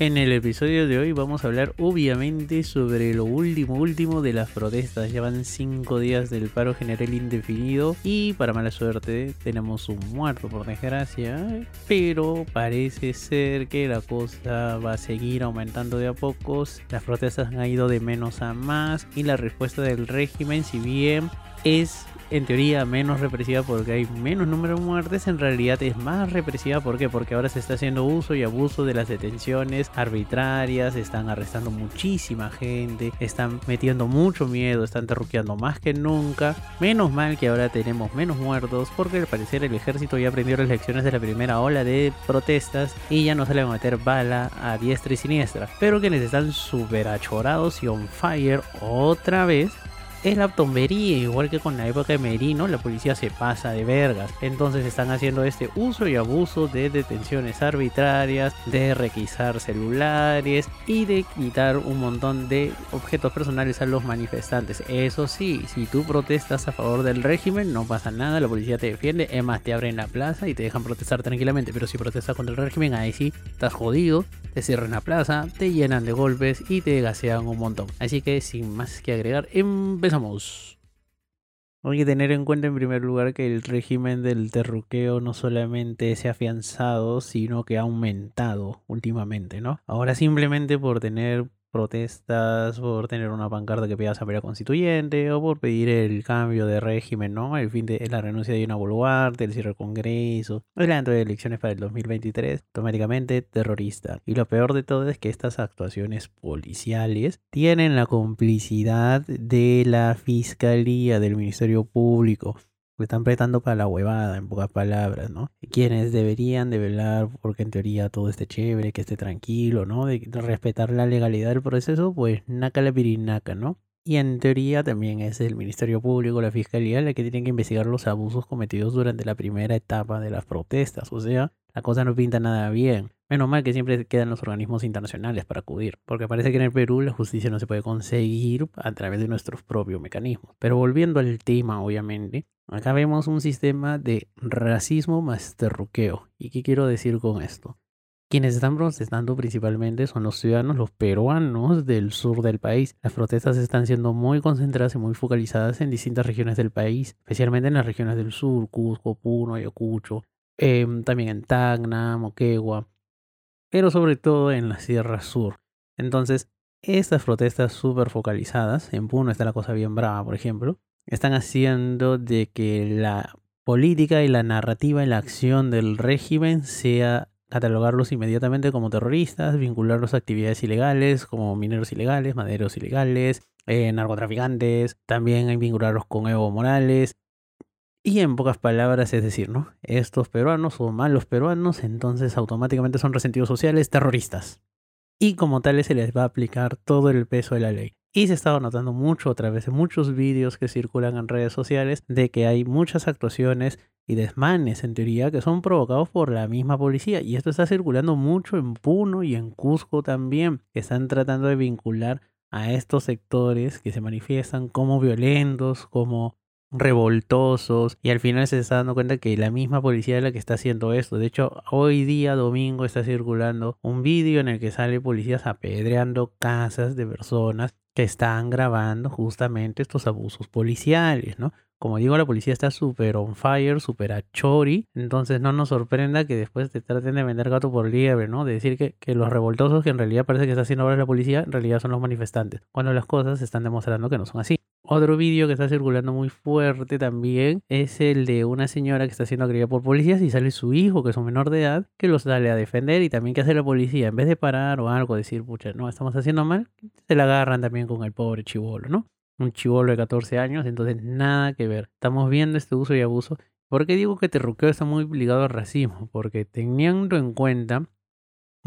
En el episodio de hoy vamos a hablar obviamente sobre lo último último de las protestas. Llevan 5 días del paro general indefinido y para mala suerte tenemos un muerto por desgracia. Pero parece ser que la cosa va a seguir aumentando de a pocos. Las protestas han ido de menos a más y la respuesta del régimen si bien es en teoría menos represiva porque hay menos número de muertes, en realidad es más represiva porque ahora se está haciendo uso y abuso de las detenciones arbitrarias, están arrestando muchísima gente, están metiendo mucho miedo, están terruqueando más que nunca. Menos mal que ahora tenemos menos muertos porque al parecer el ejército ya aprendió las lecciones de la primera ola de protestas y ya no sale a meter bala a diestra y siniestra. Pero quienes están super achorados y on fire otra vez es la tombería, igual que con la época de Merino, la policía se pasa de vergas. Entonces están haciendo este uso y abuso de detenciones arbitrarias, de requisar celulares y de quitar un montón de objetos personales a los manifestantes. Eso sí, si tú protestas a favor del régimen, no pasa nada, la policía te defiende, es más, te abren la plaza y te dejan protestar tranquilamente. Pero si protestas contra el régimen, ahí sí, estás jodido, te cierran la plaza, te llenan de golpes y te gasean un montón. Así que sin más que agregar, empezamos hay que tener en cuenta en primer lugar que el régimen del terruqueo no solamente se ha afianzado, sino que ha aumentado últimamente, ¿no? Ahora simplemente por tener protestas por tener una pancarta que pida Asamblea Constituyente o por pedir el cambio de régimen, ¿no? El fin de la renuncia de una Boluarte, el cierre del Congreso, el adelanto de elecciones para el 2023, automáticamente terrorista. Y lo peor de todo es que estas actuaciones policiales tienen la complicidad de la Fiscalía, del Ministerio Público, le están prestando para la huevada, en pocas palabras, ¿no? Quienes deberían de velar porque en teoría todo esté chévere, que esté tranquilo, ¿no? De respetar la legalidad del proceso, pues naca la pirinaca, ¿no? Y en teoría también es el Ministerio Público, la Fiscalía, la que tiene que investigar los abusos cometidos durante la primera etapa de las protestas. O sea, la cosa no pinta nada bien. Menos mal que siempre quedan los organismos internacionales para acudir, porque parece que en el Perú la justicia no se puede conseguir a través de nuestros propios mecanismos. Pero volviendo al tema, obviamente, acá vemos un sistema de racismo más terruqueo. ¿Y qué quiero decir con esto? Quienes están protestando principalmente son los ciudadanos, los peruanos del sur del país. Las protestas están siendo muy concentradas y muy focalizadas en distintas regiones del país, especialmente en las regiones del sur, Cusco, Puno, Ayacucho, em, también en Tacna, Moquegua, pero sobre todo en la Sierra Sur. Entonces, estas protestas súper focalizadas, en Puno está la cosa bien brava, por ejemplo, están haciendo de que la política y la narrativa y la acción del régimen sea catalogarlos inmediatamente como terroristas, vincularlos a actividades ilegales como mineros ilegales, maderos ilegales, eh, narcotraficantes, también vincularlos con Evo Morales, y en pocas palabras, es decir, ¿no? Estos peruanos o malos peruanos, entonces automáticamente son resentidos sociales terroristas. Y como tales se les va a aplicar todo el peso de la ley. Y se está notando mucho a través de muchos vídeos que circulan en redes sociales de que hay muchas actuaciones y desmanes en teoría que son provocados por la misma policía. Y esto está circulando mucho en Puno y en Cusco también, que están tratando de vincular a estos sectores que se manifiestan como violentos, como revoltosos y al final se está dando cuenta que la misma policía es la que está haciendo esto. De hecho, hoy día domingo está circulando un vídeo en el que sale policías apedreando casas de personas que están grabando justamente estos abusos policiales, ¿no? Como digo, la policía está súper on fire, súper a chori. Entonces no nos sorprenda que después te traten de vender gato por liebre, ¿no? De decir que, que los revoltosos que en realidad parece que está haciendo ahora la policía, en realidad son los manifestantes. Cuando las cosas están demostrando que no son así. Otro vídeo que está circulando muy fuerte también es el de una señora que está siendo agredida por policías y sale su hijo, que es un menor de edad, que los sale a defender y también que hace la policía, en vez de parar o algo, decir, pucha, no, estamos haciendo mal, se la agarran también con el pobre chivolo, ¿no? Un chivolo de 14 años, entonces nada que ver. Estamos viendo este uso y abuso. ¿Por qué digo que Terruqueo está muy ligado al racismo? Porque teniendo en cuenta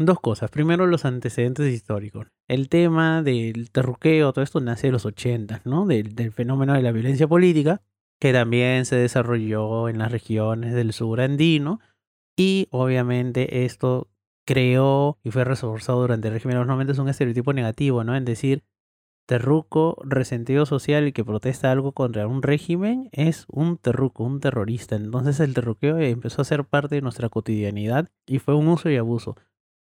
Dos cosas. Primero, los antecedentes históricos. El tema del terruqueo, todo esto nace de los 80, ¿no? Del, del, fenómeno de la violencia política, que también se desarrolló en las regiones del sur andino. Y obviamente esto creó y fue reforzado durante el régimen de los 90 es un estereotipo negativo, ¿no? En decir, terruco resentido social que protesta algo contra un régimen es un terruco, un terrorista. Entonces el terruqueo empezó a ser parte de nuestra cotidianidad y fue un uso y abuso.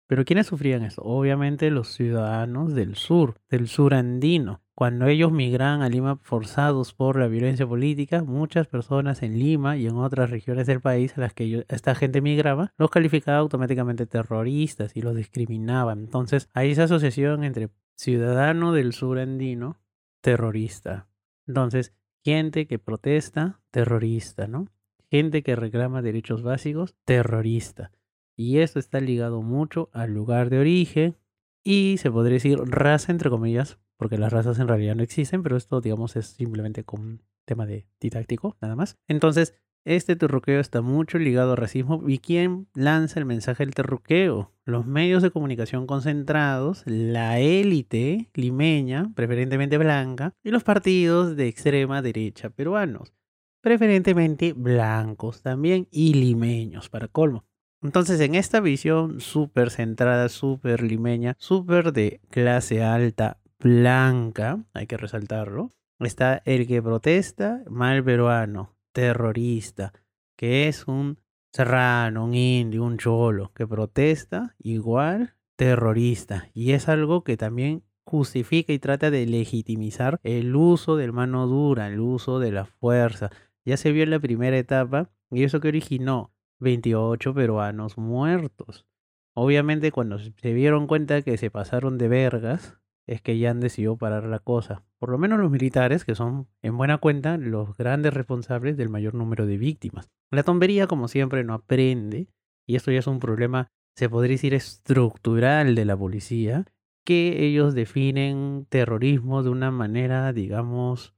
Pero ¿quiénes sufrían esto? Obviamente los ciudadanos del sur, del sur andino. Cuando ellos migraban a Lima forzados por la violencia política, muchas personas en Lima y en otras regiones del país a las que esta gente migraba, los calificaba automáticamente terroristas y los discriminaba. Entonces hay esa asociación entre ciudadano del sur andino, terrorista. Entonces, gente que protesta, terrorista, ¿no? Gente que reclama derechos básicos, terrorista. Y esto está ligado mucho al lugar de origen y se podría decir raza, entre comillas, porque las razas en realidad no existen, pero esto, digamos, es simplemente como un tema de didáctico, nada más. Entonces, este terruqueo está mucho ligado al racismo. ¿Y quién lanza el mensaje del terruqueo? Los medios de comunicación concentrados, la élite limeña, preferentemente blanca, y los partidos de extrema derecha peruanos, preferentemente blancos también y limeños, para colmo. Entonces, en esta visión súper centrada, súper limeña, súper de clase alta, blanca, hay que resaltarlo, está el que protesta, mal peruano, terrorista, que es un serrano, un indio, un cholo, que protesta igual terrorista. Y es algo que también justifica y trata de legitimizar el uso del mano dura, el uso de la fuerza. Ya se vio en la primera etapa y eso que originó 28 peruanos muertos. Obviamente cuando se dieron cuenta que se pasaron de vergas, es que ya han decidido parar la cosa. Por lo menos los militares, que son en buena cuenta los grandes responsables del mayor número de víctimas. La tombería, como siempre, no aprende, y esto ya es un problema, se podría decir, estructural de la policía, que ellos definen terrorismo de una manera, digamos,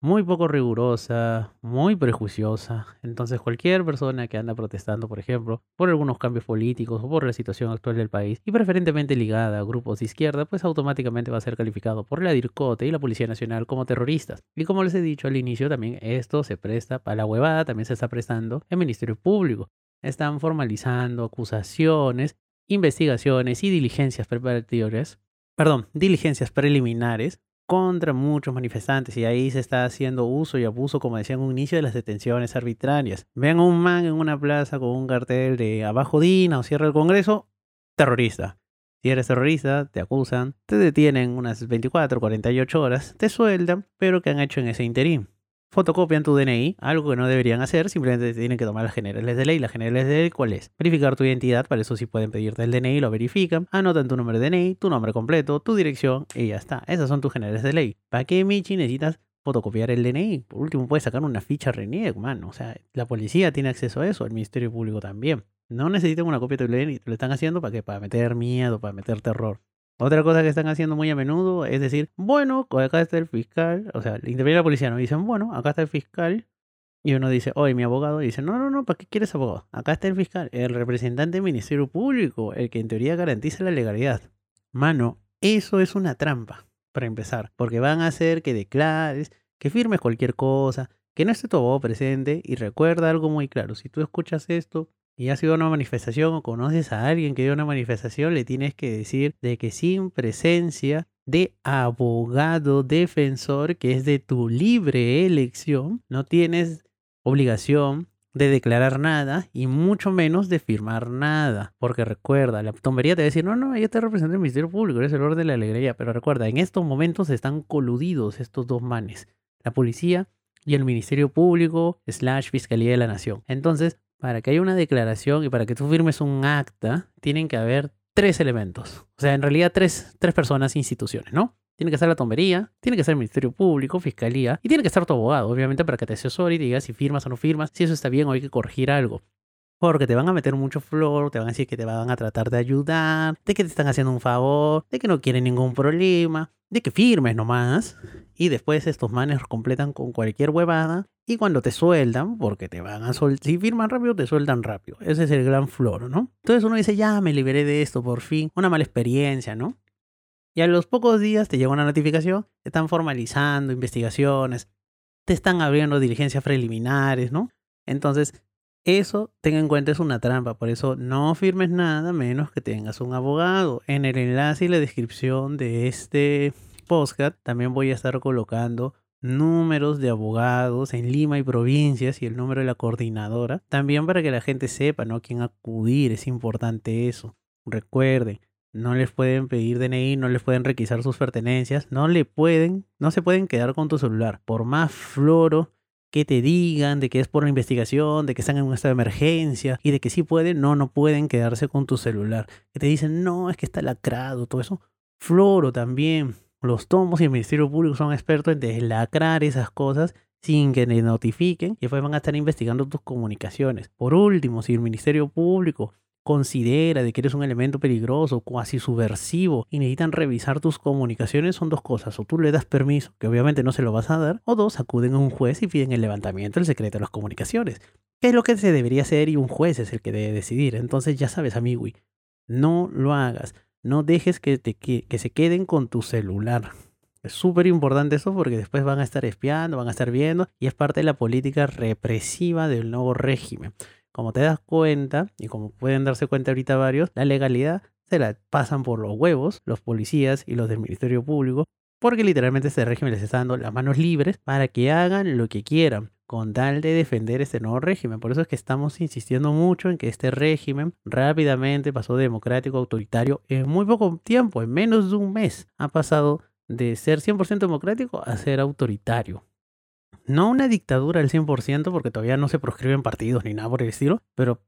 muy poco rigurosa, muy prejuiciosa. Entonces cualquier persona que anda protestando, por ejemplo, por algunos cambios políticos o por la situación actual del país, y preferentemente ligada a grupos de izquierda, pues automáticamente va a ser calificado por la DIRCOTE y la Policía Nacional como terroristas. Y como les he dicho al inicio, también esto se presta para la huevada, también se está prestando el Ministerio Público. Están formalizando acusaciones, investigaciones y diligencias preparatorias, perdón, diligencias preliminares contra muchos manifestantes y ahí se está haciendo uso y abuso, como decía en un inicio, de las detenciones arbitrarias. Vean a un man en una plaza con un cartel de abajo Dina o cierra el Congreso, terrorista. Si eres terrorista, te acusan, te detienen unas 24, 48 horas, te sueldan, pero ¿qué han hecho en ese interín? Fotocopian tu DNI, algo que no deberían hacer, simplemente tienen que tomar las generales de ley. Las generales de ley, ¿cuál es? Verificar tu identidad, para eso sí pueden pedirte el DNI, lo verifican, anotan tu número de DNI, tu nombre completo, tu dirección y ya está. Esas son tus generales de ley. ¿Para qué, Michi, necesitas fotocopiar el DNI? Por último, puedes sacar una ficha RENIEC, mano. O sea, la policía tiene acceso a eso, el Ministerio Público también. No necesitan una copia de tu DNI, lo están haciendo para que para meter miedo, para meter terror. Otra cosa que están haciendo muy a menudo es decir, bueno, acá está el fiscal, o sea, interviene la policía, no dicen, bueno, acá está el fiscal, y uno dice, oye, mi abogado, y dice, no, no, no, ¿para qué quieres abogado? Acá está el fiscal, el representante del Ministerio Público, el que en teoría garantiza la legalidad. Mano, eso es una trampa, para empezar, porque van a hacer que declares, que firmes cualquier cosa, que no esté tu abogado presente, y recuerda algo muy claro, si tú escuchas esto, y has ido a una manifestación o conoces a alguien que dio una manifestación, le tienes que decir de que sin presencia de abogado defensor, que es de tu libre elección, no tienes obligación de declarar nada y mucho menos de firmar nada. Porque recuerda, la tombería te va a decir, no, no, ella te representa el Ministerio Público, eres el orden de la alegría. Pero recuerda, en estos momentos están coludidos estos dos manes, la policía y el Ministerio Público slash Fiscalía de la Nación. Entonces, para que haya una declaración y para que tú firmes un acta, tienen que haber tres elementos. O sea, en realidad tres, tres personas, instituciones, ¿no? Tiene que ser la tombería, tiene que ser el Ministerio Público, Fiscalía, y tiene que estar tu abogado, obviamente, para que te asesore y diga si firmas o no firmas, si eso está bien o hay que corregir algo. Porque te van a meter mucho flor, te van a decir que te van a tratar de ayudar, de que te están haciendo un favor, de que no quieren ningún problema, de que firmes nomás. Y después estos manes completan con cualquier huevada. Y cuando te sueldan, porque te van a soltar, si firman rápido, te sueltan rápido. Ese es el gran flor, ¿no? Entonces uno dice, ya me liberé de esto por fin. Una mala experiencia, ¿no? Y a los pocos días te llega una notificación, te están formalizando investigaciones, te están abriendo diligencias preliminares, ¿no? Entonces Eso, tenga en cuenta, es una trampa. Por eso no firmes nada menos que tengas un abogado. En el enlace y la descripción de este podcast también voy a estar colocando números de abogados en Lima y provincias y el número de la coordinadora. También para que la gente sepa, ¿no? quién acudir. Es importante eso. Recuerden, no les pueden pedir DNI, no les pueden requisar sus pertenencias, no le pueden, no se pueden quedar con tu celular. Por más floro que te digan de que es por la investigación, de que están en un estado de emergencia y de que sí pueden, no, no pueden quedarse con tu celular. Que te dicen, no, es que está lacrado, todo eso. Floro también. Los tomos y el Ministerio Público son expertos en deslacrar esas cosas sin que te notifiquen y después van a estar investigando tus comunicaciones. Por último, si el Ministerio Público considera de que eres un elemento peligroso, cuasi subversivo y necesitan revisar tus comunicaciones, son dos cosas. O tú le das permiso, que obviamente no se lo vas a dar, o dos, acuden a un juez y piden el levantamiento del secreto de las comunicaciones. ¿Qué es lo que se debería hacer y un juez es el que debe decidir? Entonces ya sabes, amigo, no lo hagas. No dejes que, te, que, que se queden con tu celular. Es súper importante eso porque después van a estar espiando, van a estar viendo y es parte de la política represiva del nuevo régimen. Como te das cuenta, y como pueden darse cuenta ahorita varios, la legalidad se la pasan por los huevos los policías y los del Ministerio Público, porque literalmente este régimen les está dando las manos libres para que hagan lo que quieran con tal de defender este nuevo régimen. Por eso es que estamos insistiendo mucho en que este régimen rápidamente pasó de democrático a autoritario en muy poco tiempo, en menos de un mes. Ha pasado de ser 100% democrático a ser autoritario no una dictadura al 100% porque todavía no se proscriben partidos ni nada por el estilo, pero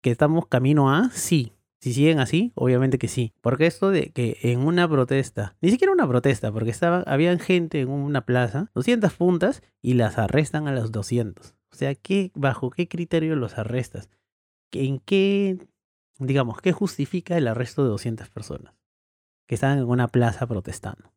que estamos camino a, sí. Si siguen así, obviamente que sí. Porque esto de que en una protesta, ni siquiera una protesta, porque estaba, habían gente en una plaza, 200 puntas, y las arrestan a los 200. O sea, ¿qué, ¿bajo qué criterio los arrestas? ¿En qué, digamos, qué justifica el arresto de 200 personas que estaban en una plaza protestando?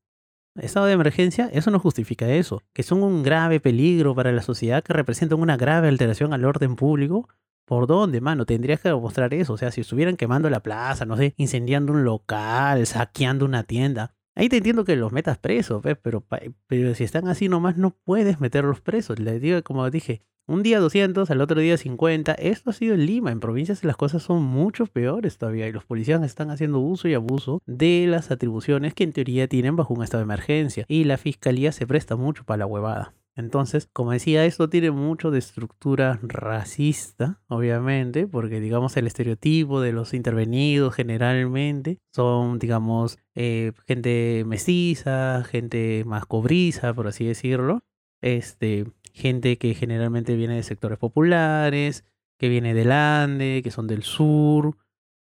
Estado de emergencia, eso no justifica eso. Que son un grave peligro para la sociedad, que representan una grave alteración al orden público. ¿Por dónde, mano? Tendrías que demostrar eso. O sea, si estuvieran quemando la plaza, no sé, incendiando un local, saqueando una tienda. Ahí te entiendo que los metas presos, Pero, pero si están así nomás no puedes meterlos presos. Les digo, como dije, un día 200, al otro día 50. Esto ha sido en Lima. En provincias las cosas son mucho peores todavía y los policías están haciendo uso y abuso de las atribuciones que en teoría tienen bajo un estado de emergencia. Y la fiscalía se presta mucho para la huevada. Entonces, como decía, esto tiene mucho de estructura racista, obviamente, porque digamos el estereotipo de los intervenidos generalmente son, digamos, eh, gente mestiza, gente más cobriza, por así decirlo. Este, gente que generalmente viene de sectores populares, que viene del Ande, que son del sur.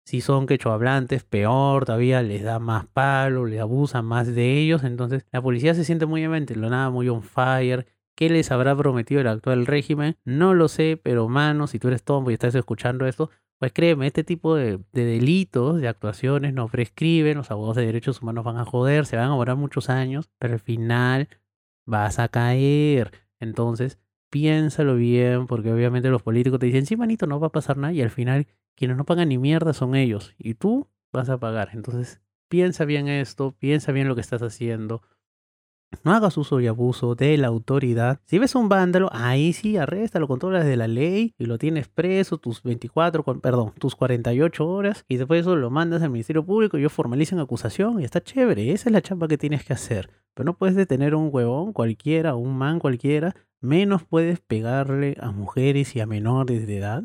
Si son quechohablantes, peor todavía, les da más palo, les abusan más de ellos. Entonces la policía se siente muy nada muy on fire. ¿Qué les habrá prometido el actual régimen? No lo sé, pero mano, si tú eres tombo y estás escuchando esto, pues créeme, este tipo de, de, delitos, de actuaciones no prescriben, los abogados de derechos humanos van a joder, se van a demorar muchos años, pero al final vas a caer. Entonces, piénsalo bien, porque obviamente los políticos te dicen, sí, manito, no va a pasar nada, y al final quienes no pagan ni mierda son ellos, y tú vas a pagar. Entonces, piensa bien esto, piensa bien lo que estás haciendo. No hagas uso y abuso de la autoridad. Si ves un vándalo, ahí sí, arréstalo con todas las de la ley y lo tienes preso tus 24, perdón, tus 48 horas y después eso lo mandas al Ministerio Público y ellos formalicen acusación y está chévere. Esa es la chamba que tienes que hacer. Pero no puedes detener a un huevón cualquiera, un man cualquiera, menos puedes pegarle a mujeres y a menores de edad,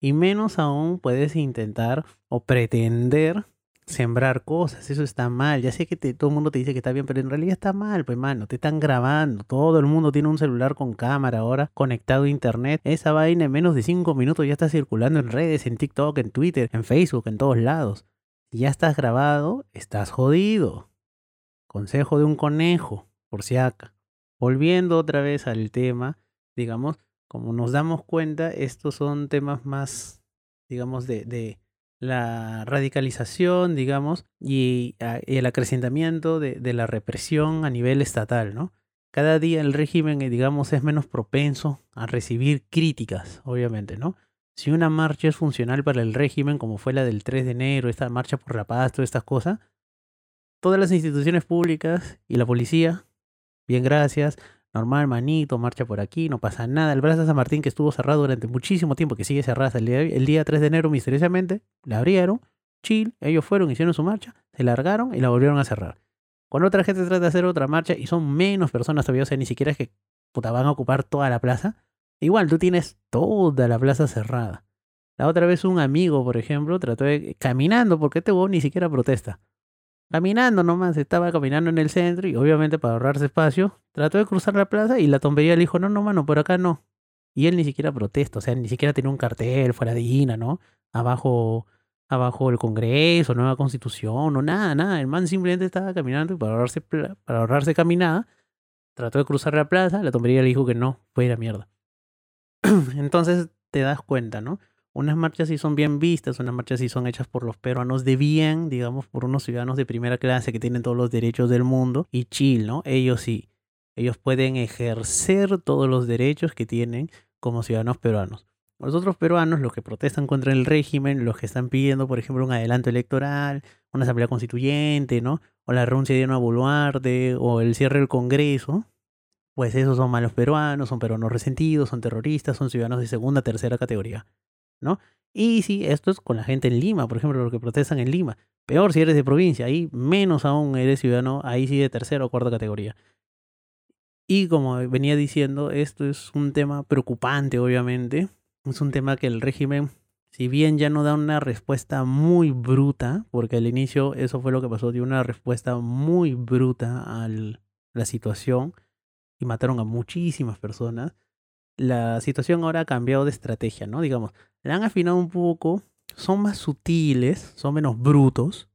y menos aún puedes intentar o pretender sembrar cosas. Eso está mal. Ya sé que todo el mundo te dice que está bien, pero en realidad está mal, pues mano. Te están grabando. Todo el mundo tiene un celular con cámara ahora conectado a internet. Esa vaina en menos de 5 minutos ya está circulando en redes, en TikTok, en Twitter, en Facebook, en todos lados. Si ya estás grabado, estás jodido. Consejo de un conejo, por si acá. Volviendo otra vez al tema, digamos, como nos damos cuenta, estos son temas más, digamos, de, de la radicalización, digamos, y, ah, el acrecentamiento de, la represión a nivel estatal, ¿no? Cada día el régimen, eh, digamos, es menos propenso a recibir críticas, obviamente, ¿no? Si una marcha es funcional para el régimen, como fue la del 3 de enero, esta marcha por la paz, todas estas cosas, todas las instituciones públicas y la policía, bien gracias, normal, manito, marcha por aquí, no pasa nada. El Plaza San Martín que estuvo cerrado durante muchísimo tiempo, que sigue cerrado el día, el día 3 de enero misteriosamente, la abrieron, chill, ellos fueron, hicieron su marcha, se largaron y la volvieron a cerrar. Cuando otra gente trata de hacer otra marcha y son menos personas todavía, o sea, ni siquiera es que puta, van a ocupar toda la plaza, igual tú tienes toda la plaza cerrada. La otra vez un amigo, por ejemplo, trató de caminando, porque este huevón ni siquiera protesta. Caminando nomás, estaba caminando en el centro y obviamente para ahorrarse espacio, trató de cruzar la plaza y la tombería le dijo, no, no, mano, por acá no. Y él ni siquiera protesta, o sea, ni siquiera tiene un cartel fuera de INA, ¿no? Abajo, abajo el Congreso, nueva constitución, no nada, nada. El man simplemente estaba caminando y para ahorrarse, para ahorrarse caminada, trató de cruzar la plaza, la tombería le dijo que no, fue la mierda. Entonces te das cuenta, ¿no? Unas marchas sí son bien vistas, unas marchas sí son hechas por los peruanos de bien, digamos, por unos ciudadanos de primera clase que tienen todos los derechos del mundo. Y chill, ¿no? Ellos sí. Ellos pueden ejercer todos los derechos que tienen como ciudadanos peruanos. Los otros peruanos, los que protestan contra el régimen, los que están pidiendo, por ejemplo, un adelanto electoral, una asamblea constituyente, ¿no? O la renuncia de una Boluarte, o el cierre del Congreso, pues esos son malos peruanos, son peruanos resentidos, son terroristas, son ciudadanos de segunda, tercera categoría. ¿No? Y si esto es con la gente en Lima, por ejemplo, los que protestan en Lima. Peor si eres de provincia, ahí menos aún eres ciudadano, ahí sí de tercera o cuarta categoría. Y como venía diciendo, esto es un tema preocupante, obviamente. Es un tema que el régimen, si bien ya no da una respuesta muy bruta, porque al inicio eso fue lo que pasó, dio una respuesta muy bruta a la situación y mataron a muchísimas personas la situación ahora ha cambiado de estrategia, ¿no? Digamos, la han afinado un poco, son más sutiles, son menos brutos,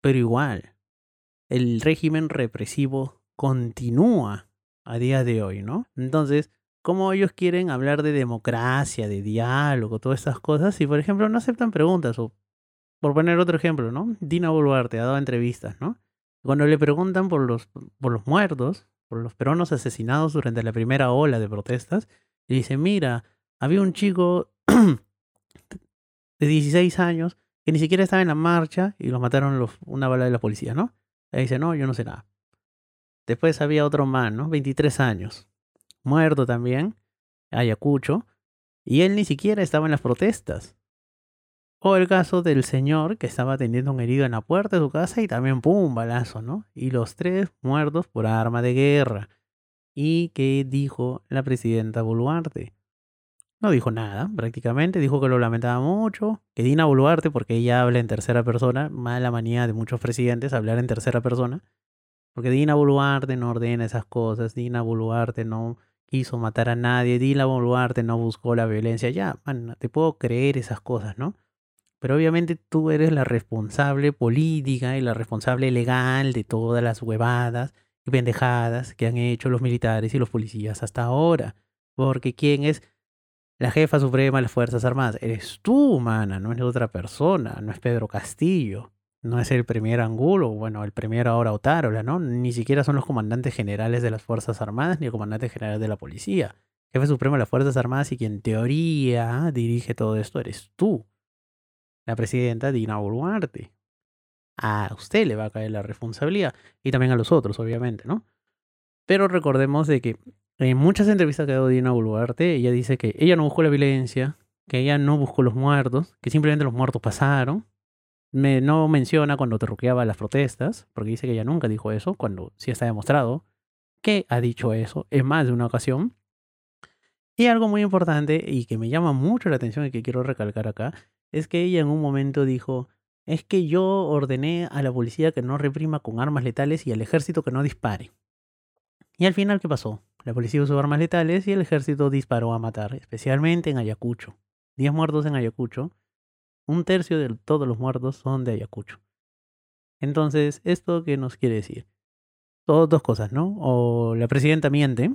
pero igual, el régimen represivo continúa a día de hoy, ¿no? Entonces, ¿cómo ellos quieren hablar de democracia, de diálogo, todas estas cosas, si por ejemplo no aceptan preguntas, o por poner otro ejemplo, ¿no? Dina Boluarte ha dado entrevistas, ¿no? Cuando le preguntan por los, por los muertos, por los peruanos asesinados durante la primera ola de protestas. Y dice, mira, había un chico de 16 años que ni siquiera estaba en la marcha y lo mataron los, una bala de la policía, ¿no? Y dice, no, yo no sé nada. Después había otro man, ¿no? 23 años, muerto también, Ayacucho, y él ni siquiera estaba en las protestas. O el caso del señor que estaba atendiendo a un herido en la puerta de su casa y también pum, balazo, ¿no? Y los tres muertos por arma de guerra. ¿Y qué dijo la presidenta Boluarte? No dijo nada, prácticamente. Dijo que lo lamentaba mucho. Que Dina Boluarte, porque ella habla en tercera persona, mala manía de muchos presidentes hablar en tercera persona. Porque Dina Boluarte no ordena esas cosas. Dina Boluarte no quiso matar a nadie. Dina Boluarte no buscó la violencia. Ya, te puedo creer esas cosas, ¿no? Pero obviamente tú eres la responsable política y la responsable legal de todas las huevadas y pendejadas que han hecho los militares y los policías hasta ahora. Porque ¿quién es la jefa suprema de las Fuerzas Armadas? Eres tú, mana, no es otra persona, no es Pedro Castillo, no es el primer Angulo, bueno, el primer ahora Otárola, ¿no? Ni siquiera son los comandantes generales de las Fuerzas Armadas ni el comandante general de la policía. Jefe supremo de las Fuerzas Armadas y quien en teoría dirige todo esto eres tú la presidenta Dina Boluarte. A usted le va a caer la responsabilidad y también a los otros, obviamente, ¿no? Pero recordemos de que en muchas entrevistas que ha dado Dina Boluarte, ella dice que ella no buscó la violencia, que ella no buscó los muertos, que simplemente los muertos pasaron. Me, no menciona cuando terruqueaba las protestas, porque dice que ella nunca dijo eso, cuando sí está demostrado que ha dicho eso en más de una ocasión. Y algo muy importante y que me llama mucho la atención y que quiero recalcar acá es que ella en un momento dijo, es que yo ordené a la policía que no reprima con armas letales y al ejército que no dispare. Y al final, ¿qué pasó? La policía usó armas letales y el ejército disparó a matar, especialmente en Ayacucho. Diez muertos en Ayacucho. Un tercio de todos los muertos son de Ayacucho. Entonces, ¿esto qué nos quiere decir? dos cosas, ¿no? O la presidenta miente,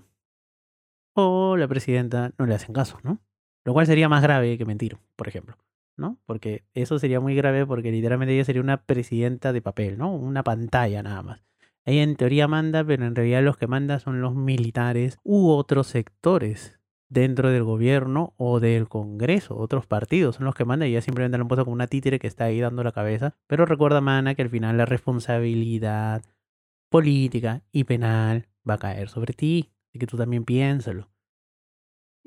o la presidenta no le hacen caso, ¿no? Lo cual sería más grave que mentir, por ejemplo. ¿no? Porque eso sería muy grave porque literalmente ella sería una presidenta de papel, ¿no? Una pantalla nada más. Ella en teoría manda, pero en realidad los que manda son los militares u otros sectores dentro del gobierno o del Congreso, otros partidos son los que mandan y simplemente lo han puesto como una títere que está ahí dando la cabeza. Pero recuerda, Mana, que al final la responsabilidad política y penal va a caer sobre ti. Así que tú también piénsalo.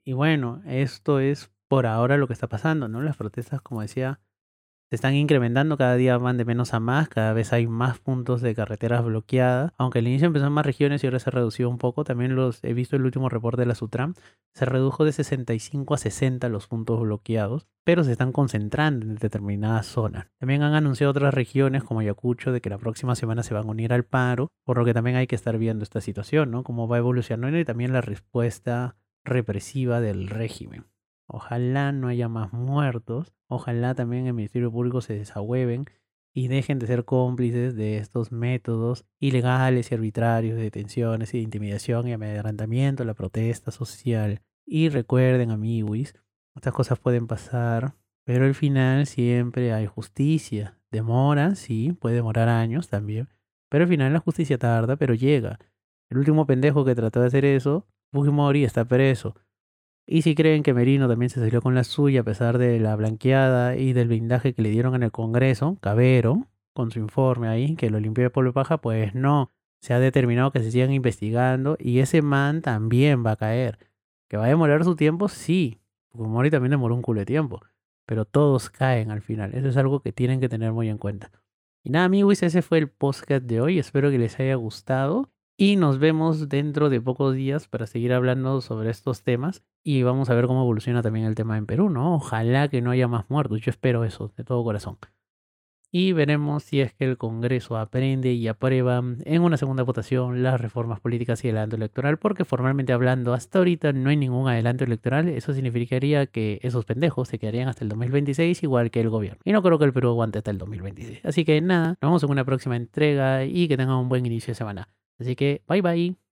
Y bueno, esto es por ahora lo que está pasando, ¿no? Las protestas, como decía, se están incrementando, cada día van de menos a más, cada vez hay más puntos de carreteras bloqueadas, aunque al inicio empezó en más regiones y ahora se ha reducido un poco, también los he visto el último reporte de la Sutram, se redujo de 65 a 60 los puntos bloqueados, pero se están concentrando en determinadas zonas. También han anunciado otras regiones como Ayacucho de que la próxima semana se van a unir al paro, por lo que también hay que estar viendo esta situación, ¿no? Cómo va evolucionando y también la respuesta represiva del régimen. Ojalá no haya más muertos. Ojalá también el Ministerio Público se desahueven y dejen de ser cómplices de estos métodos ilegales y arbitrarios de detenciones y de intimidación y amedrentamiento, la protesta social. Y recuerden, amiguis, estas cosas pueden pasar, pero al final siempre hay justicia. Demora, sí, puede demorar años también, pero al final la justicia tarda, pero llega. El último pendejo que trató de hacer eso, Fujimori, está preso. Y si creen que Merino también se salió con la suya a pesar de la blanqueada y del blindaje que le dieron en el Congreso, Cabero, con su informe ahí, que lo limpió de polvo y paja, pues no. Se ha determinado que se sigan investigando y ese man también va a caer. ¿Que va a demorar su tiempo? Sí. Porque Mori también demoró un culo de tiempo. Pero todos caen al final. Eso es algo que tienen que tener muy en cuenta. Y nada, amigos, ese fue el podcast de hoy. Espero que les haya gustado. Y nos vemos dentro de pocos días para seguir hablando sobre estos temas. Y vamos a ver cómo evoluciona también el tema en Perú, ¿no? Ojalá que no haya más muertos. Yo espero eso, de todo corazón. Y veremos si es que el Congreso aprende y aprueba en una segunda votación las reformas políticas y el adelanto electoral, porque formalmente hablando, hasta ahorita no hay ningún adelanto electoral. Eso significaría que esos pendejos se quedarían hasta el 2026, igual que el gobierno. Y no creo que el Perú aguante hasta el 2026. Así que nada, nos vemos en una próxima entrega y que tengan un buen inicio de semana. Así que, bye bye.